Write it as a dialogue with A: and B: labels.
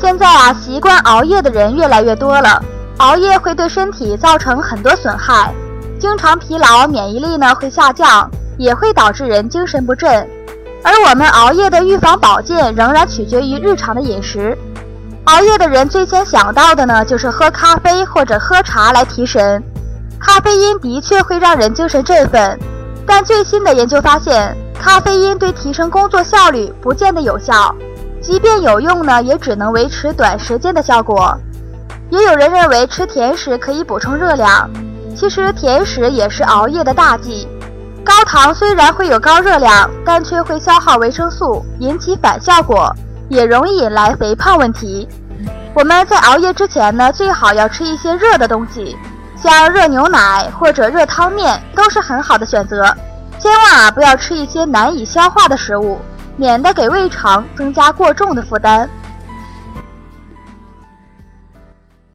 A: 现在啊，习惯熬夜的人越来越多了，熬夜会对身体造成很多损害，经常疲劳，免疫力呢会下降，也会导致人精神不振。而我们熬夜的预防保健仍然取决于日常的饮食。熬夜的人最先想到的呢，就是喝咖啡或者喝茶来提神。咖啡因的确会让人精神振奋，但最新的研究发现，咖啡因对提升工作效率不见得有效，即便有用呢，也只能维持短时间的效果。也有人认为吃甜食可以补充热量，其实甜食也是熬夜的大忌。高糖虽然会有高热量，但却会消耗维生素，引起反效果，也容易引来肥胖问题。我们在熬夜之前呢，最好要吃一些热的东西，像热牛奶或者热汤面都是很好的选择。千万啊，不要吃一些难以消化的食物，免得给胃肠增加过重的负担。